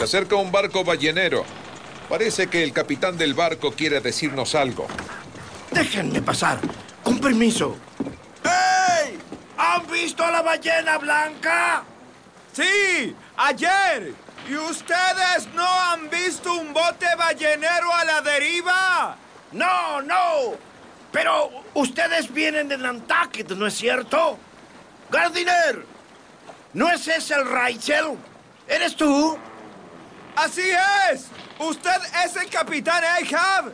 acerca un barco ballenero. Parece que el capitán del barco quiere decirnos algo. Déjenme pasar. Con permiso. ¡Hey! ¿Han visto a la ballena blanca? Sí, ayer. ¿Y ustedes no han visto un bote ballenero a la deriva? No, no. Pero ustedes vienen de Nantucket, ¿no es cierto? Gardiner, ¿no es ese el Rachel? ¿Eres tú? Así es. Usted es el capitán Ahab.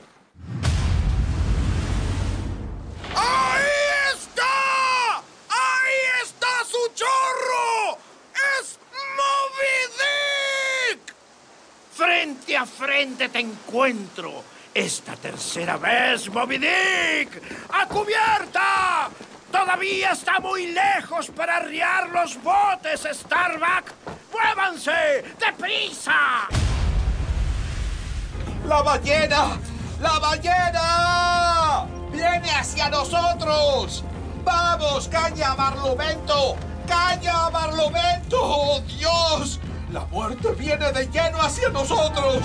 ¡Ahí está! ¡Ahí está su chorro! ¡Es Moby Dick! Frente a frente te encuentro. Esta tercera vez, Moby Dick. ¡A cubierta! Todavía está muy lejos para arriar los botes, Starbuck. ¡La ballena! ¡La ballena! ¡Viene hacia nosotros! ¡Vamos, caña, Barlovento! ¡Caña, Barlovento! ¡Oh, Dios! ¡La muerte viene de lleno hacia nosotros!